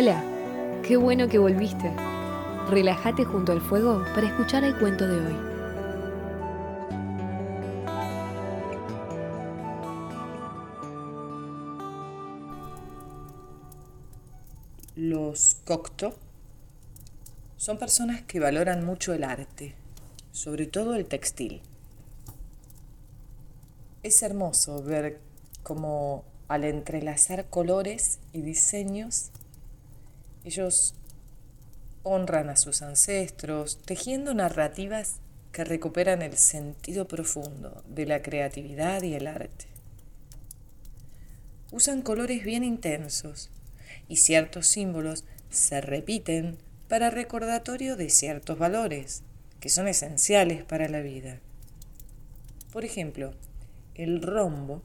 Hola, qué bueno que volviste. Relájate junto al fuego para escuchar el cuento de hoy. Los Cocteau son personas que valoran mucho el arte, sobre todo el textil. Es hermoso ver cómo al entrelazar colores y diseños, ellos honran a sus ancestros, tejiendo narrativas que recuperan el sentido profundo de la creatividad y el arte. Usan colores bien intensos y ciertos símbolos se repiten para recordatorio de ciertos valores que son esenciales para la vida. Por ejemplo, el rombo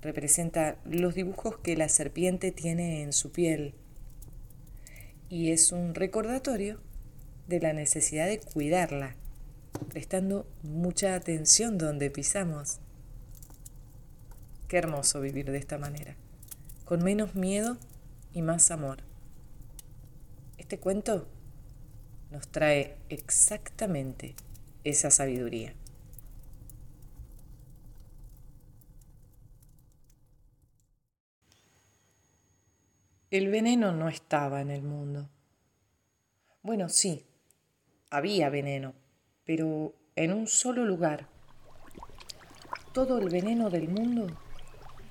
representa los dibujos que la serpiente tiene en su piel y es un recordatorio de la necesidad de cuidarla, prestando mucha atención donde pisamos. Qué hermoso vivir de esta manera, con menos miedo y más amor. Este cuento nos trae exactamente esa sabiduría. El veneno no estaba en el mundo. Bueno, sí, había veneno, pero en un solo lugar. Todo el veneno del mundo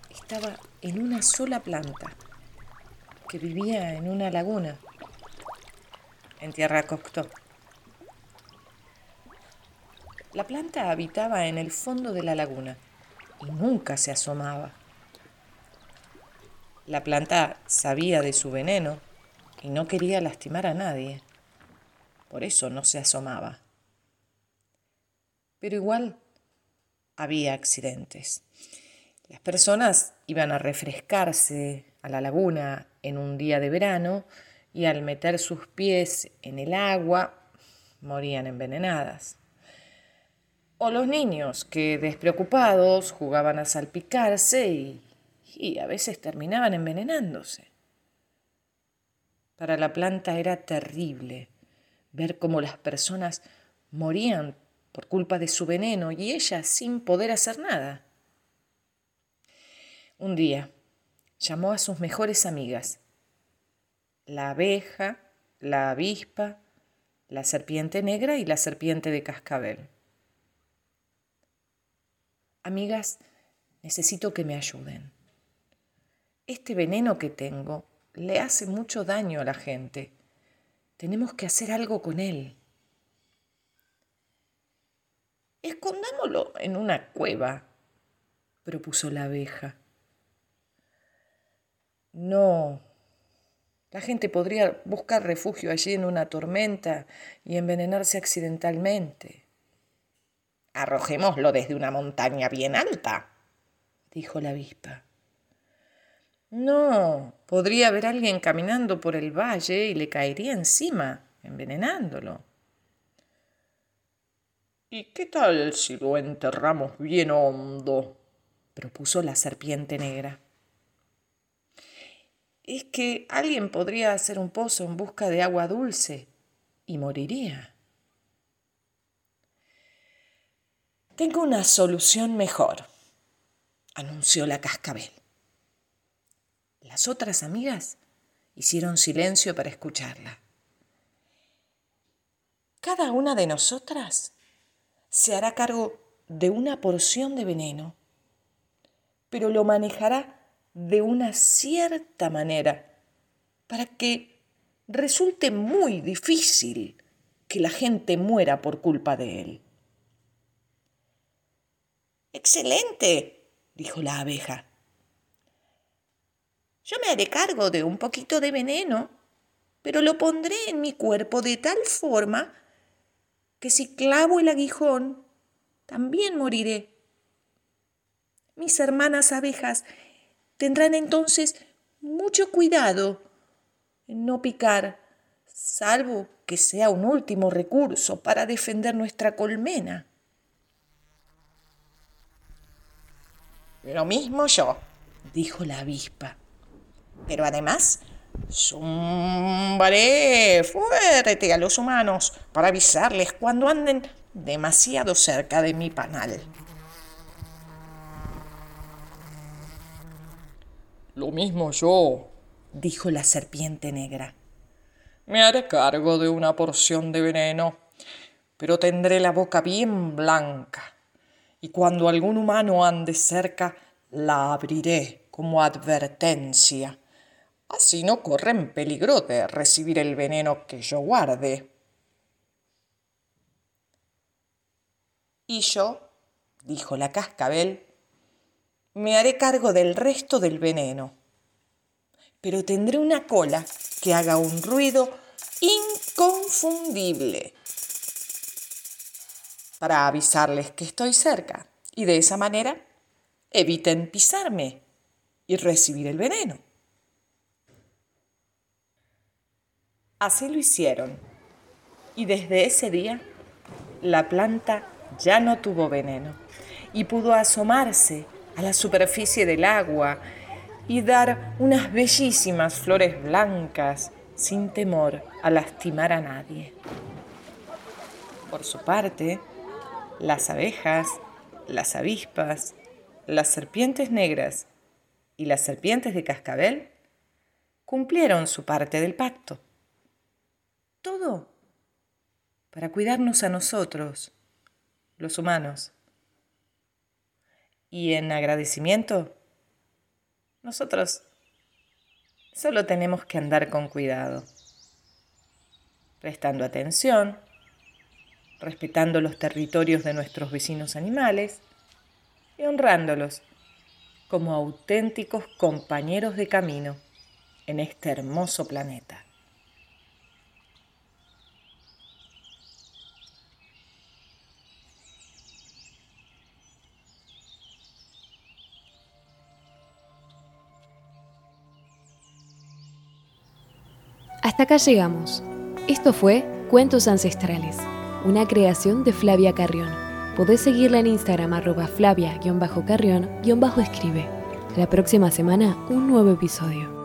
estaba en una sola planta, que vivía en una laguna, en Tierra Cocteau. La planta habitaba en el fondo de la laguna y nunca se asomaba. La planta sabía de su veneno y no quería lastimar a nadie. Por eso no se asomaba. Pero igual había accidentes. Las personas iban a refrescarse a la laguna en un día de verano y al meter sus pies en el agua morían envenenadas. O los niños que despreocupados jugaban a salpicarse y y a veces terminaban envenenándose. Para la planta era terrible ver cómo las personas morían por culpa de su veneno y ella sin poder hacer nada. Un día llamó a sus mejores amigas, la abeja, la avispa, la serpiente negra y la serpiente de cascabel. Amigas, necesito que me ayuden este veneno que tengo le hace mucho daño a la gente. Tenemos que hacer algo con él. Escondámoslo en una cueva, propuso la abeja. No, la gente podría buscar refugio allí en una tormenta y envenenarse accidentalmente. Arrojémoslo desde una montaña bien alta, dijo la avispa. No, podría haber alguien caminando por el valle y le caería encima, envenenándolo. ¿Y qué tal si lo enterramos bien hondo? propuso la serpiente negra. Es que alguien podría hacer un pozo en busca de agua dulce y moriría. Tengo una solución mejor, anunció la cascabel. Las otras amigas hicieron silencio para escucharla. Cada una de nosotras se hará cargo de una porción de veneno, pero lo manejará de una cierta manera para que resulte muy difícil que la gente muera por culpa de él. Excelente, dijo la abeja. Yo me haré cargo de un poquito de veneno, pero lo pondré en mi cuerpo de tal forma que si clavo el aguijón, también moriré. Mis hermanas abejas tendrán entonces mucho cuidado en no picar, salvo que sea un último recurso para defender nuestra colmena. Lo mismo yo, dijo la avispa. Pero además Zumbaré fuerte a los humanos para avisarles cuando anden demasiado cerca de mi panal. Lo mismo yo, dijo la serpiente negra. Me haré cargo de una porción de veneno, pero tendré la boca bien blanca, y cuando algún humano ande cerca, la abriré como advertencia. Así no corren peligro de recibir el veneno que yo guarde. Y yo, dijo la cascabel, me haré cargo del resto del veneno pero tendré una cola que haga un ruido inconfundible para avisarles que estoy cerca y de esa manera eviten pisarme y recibir el veneno. Así lo hicieron y desde ese día la planta ya no tuvo veneno y pudo asomarse a la superficie del agua y dar unas bellísimas flores blancas sin temor a lastimar a nadie. Por su parte, las abejas, las avispas, las serpientes negras y las serpientes de cascabel cumplieron su parte del pacto. Todo para cuidarnos a nosotros, los humanos. Y en agradecimiento, nosotros solo tenemos que andar con cuidado, prestando atención, respetando los territorios de nuestros vecinos animales y honrándolos como auténticos compañeros de camino en este hermoso planeta. Hasta acá llegamos. Esto fue Cuentos Ancestrales, una creación de Flavia Carrión. Podés seguirla en Instagram arroba flavia-carrión-escribe. La próxima semana un nuevo episodio.